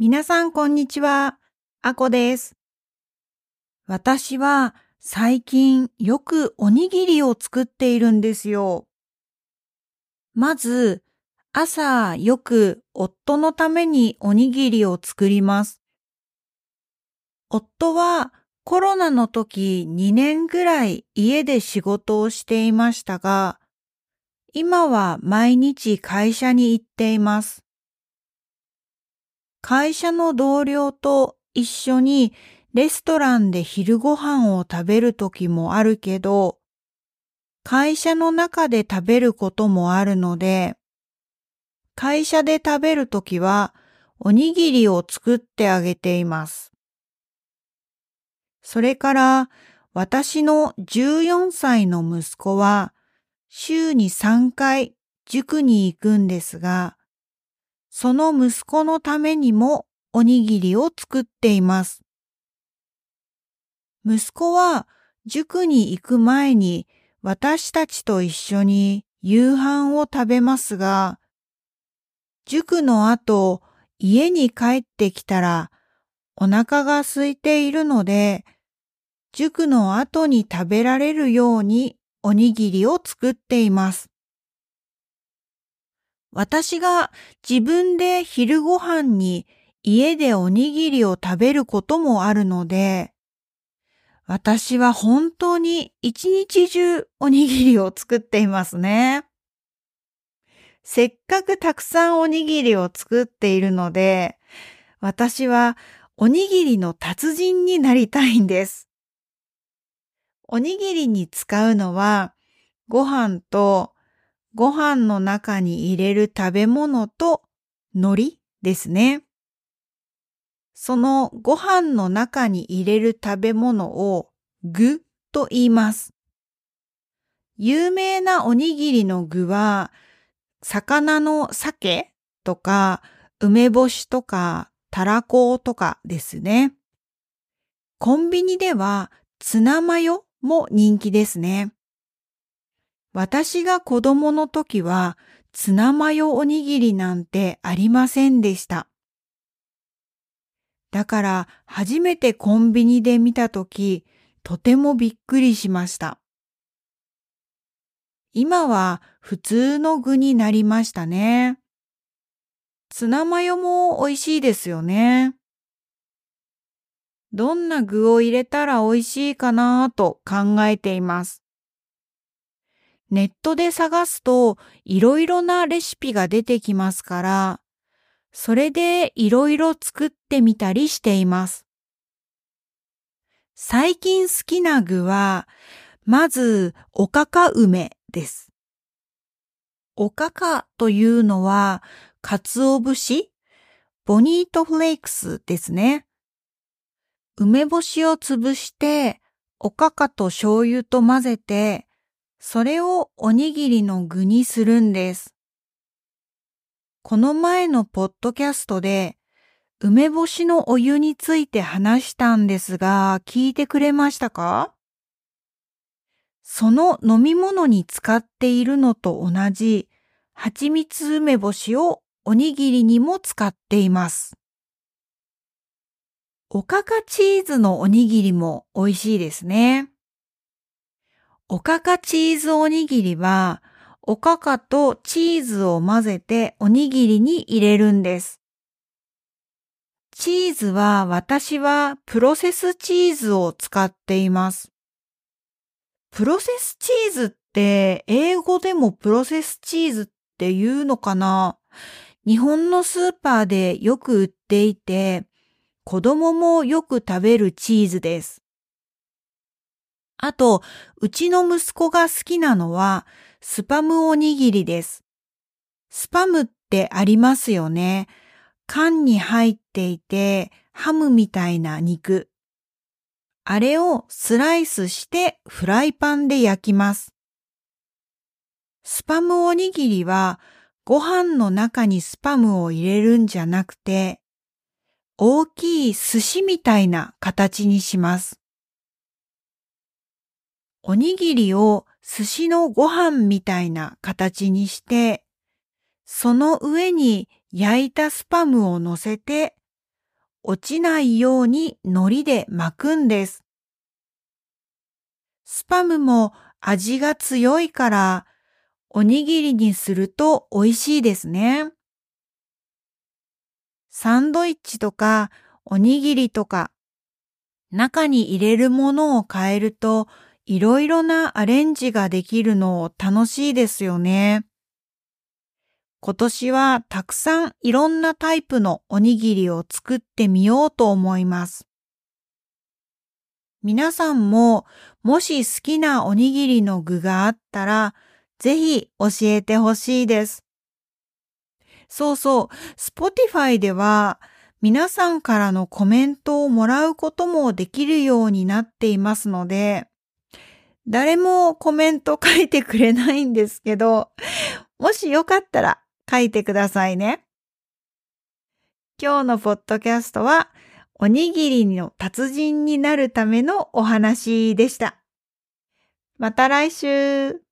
皆さんこんにちは。あこです。私は最近よくおにぎりを作っているんですよ。まず、朝よく夫のためにおにぎりを作ります。夫はコロナの時2年ぐらい家で仕事をしていましたが、今は毎日会社に行っています。会社の同僚と一緒にレストランで昼ご飯を食べる時もあるけど、会社の中で食べることもあるので、会社で食べるときはおにぎりを作ってあげています。それから私の14歳の息子は週に3回塾に行くんですが、その息子のためにもおにぎりを作っています。息子は塾に行く前に私たちと一緒に夕飯を食べますが、塾の後家に帰ってきたらお腹が空いているので、塾の後に食べられるようにおにぎりを作っています。私が自分で昼ご飯に家でおにぎりを食べることもあるので、私は本当に一日中おにぎりを作っていますね。せっかくたくさんおにぎりを作っているので、私はおにぎりの達人になりたいんです。おにぎりに使うのは、ご飯とご飯の中に入れる食べ物と海苔ですね。そのご飯の中に入れる食べ物を具と言います。有名なおにぎりの具は、魚の鮭とか梅干しとかたらことかですね。コンビニではツナマヨも人気ですね。私が子供の時はツナマヨおにぎりなんてありませんでした。だから初めてコンビニで見た時、とてもびっくりしました。今は普通の具になりましたね。ツナマヨも美味しいですよね。どんな具を入れたら美味しいかなと考えています。ネットで探すといろいろなレシピが出てきますから、それでいろいろ作ってみたりしています。最近好きな具は、まずおかか梅です。おかかというのは、鰹節ボニートフレークスですね。梅干しを潰して、おかかと醤油と混ぜて、それをおにぎりの具にするんです。この前のポッドキャストで梅干しのお湯について話したんですが、聞いてくれましたか？その飲み物に使っているのと同じ蜂蜜梅干しをおにぎりにも使っています。おかかチーズのおにぎりも美味しいですね。おかかチーズおにぎりは、おかかとチーズを混ぜておにぎりに入れるんです。チーズは私はプロセスチーズを使っています。プロセスチーズって英語でもプロセスチーズって言うのかな？日本のスーパーでよく売っていて、子供もよく食べるチーズです。あと、うちの息子が好きなのは、スパムおにぎりです。スパムってありますよね。缶に入っていて、ハムみたいな肉。あれをスライスしてフライパンで焼きます。スパムおにぎりは、ご飯の中にスパムを入れるんじゃなくて、大きい寿司みたいな形にします。おにぎりを寿司のご飯みたいな形にして、その上に焼いたスパムを乗せて、落ちないように海苔で巻くんです。スパムも味が強いからおにぎりにすると美味しいですね。サンドイッチとかおにぎりとか中に入れるものを変えるといろいろなアレンジができるの楽しいですよね。今年はたくさんいろんなタイプのおにぎりを作ってみようと思います。皆さんももし好きなおにぎりの具があったらぜひ教えてほしいです。そうそう、Spotify では皆さんからのコメントをもらうこともできるようになっていますので、誰もコメント書いてくれないんですけど、もしよかったら書いてくださいね。今日のポッドキャストは、おにぎりの達人になるためのお話でした。また来週。